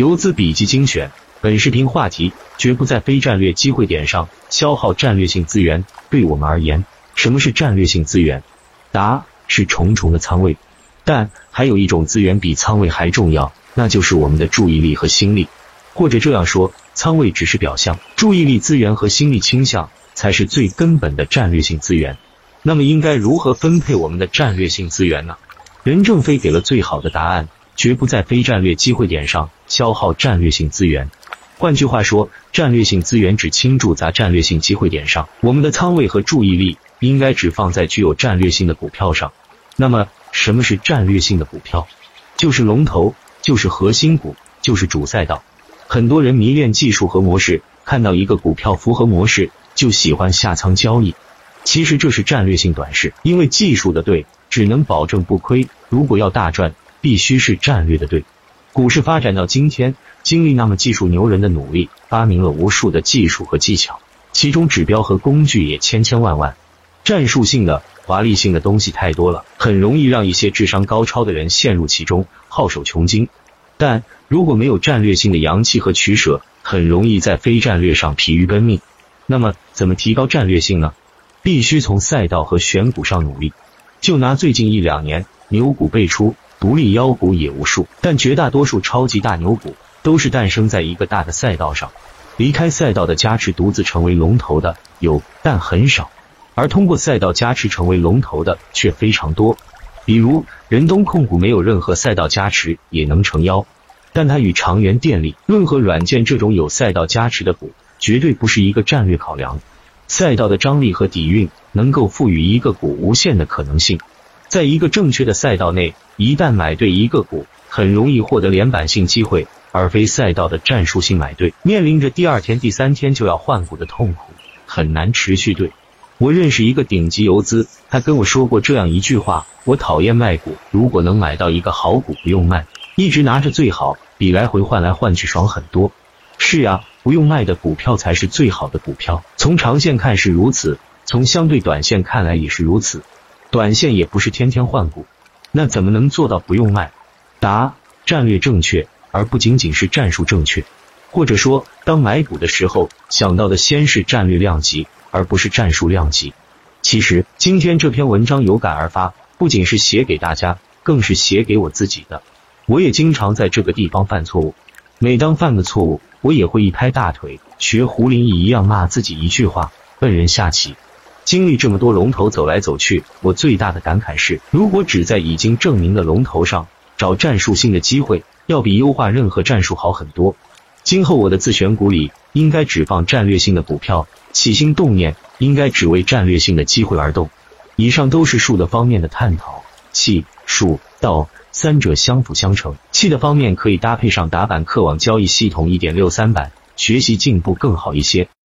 游资笔记精选，本视频话题：绝不在非战略机会点上消耗战略性资源。对我们而言，什么是战略性资源？答：是重重的仓位。但还有一种资源比仓位还重要，那就是我们的注意力和心力。或者这样说，仓位只是表象，注意力资源和心力倾向才是最根本的战略性资源。那么，应该如何分配我们的战略性资源呢？任正非给了最好的答案。绝不在非战略机会点上消耗战略性资源。换句话说，战略性资源只倾注在战略性机会点上，我们的仓位和注意力应该只放在具有战略性的股票上。那么，什么是战略性的股票？就是龙头，就是核心股，就是主赛道。很多人迷恋技术和模式，看到一个股票符合模式，就喜欢下仓交易。其实这是战略性短视，因为技术的对只能保证不亏，如果要大赚。必须是战略的对。股市发展到今天，经历那么技术牛人的努力，发明了无数的技术和技巧，其中指标和工具也千千万万，战术性的、华丽性的东西太多了，很容易让一些智商高超的人陷入其中，好手穷经。但如果没有战略性的阳气和取舍，很容易在非战略上疲于奔命。那么，怎么提高战略性呢？必须从赛道和选股上努力。就拿最近一两年牛股辈出。独立妖股也无数，但绝大多数超级大牛股都是诞生在一个大的赛道上。离开赛道的加持，独自成为龙头的有，但很少；而通过赛道加持成为龙头的却非常多。比如仁东控股没有任何赛道加持也能成妖，但它与长源电力、润和软件这种有赛道加持的股绝对不是一个战略考量。赛道的张力和底蕴能够赋予一个股无限的可能性。在一个正确的赛道内，一旦买对一个股，很容易获得连板性机会，而非赛道的战术性买对，面临着第二天、第三天就要换股的痛苦，很难持续对。我认识一个顶级游资，他跟我说过这样一句话：我讨厌卖股，如果能买到一个好股，不用卖，一直拿着最好，比来回换来换去爽很多。是呀，不用卖的股票才是最好的股票。从长线看是如此，从相对短线看来也是如此。短线也不是天天换股，那怎么能做到不用卖？答：战略正确，而不仅仅是战术正确。或者说，当买股的时候，想到的先是战略量级，而不是战术量级。其实，今天这篇文章有感而发，不仅是写给大家，更是写给我自己的。我也经常在这个地方犯错误，每当犯个错误，我也会一拍大腿，学胡林翼一样骂自己一句话：笨人下棋。经历这么多龙头走来走去，我最大的感慨是，如果只在已经证明的龙头上找战术性的机会，要比优化任何战术好很多。今后我的自选股里应该只放战略性的股票，起心动念应该只为战略性的机会而动。以上都是术的方面的探讨，气、术、道三者相辅相成。气的方面可以搭配上打板客网交易系统一点六三版，学习进步更好一些。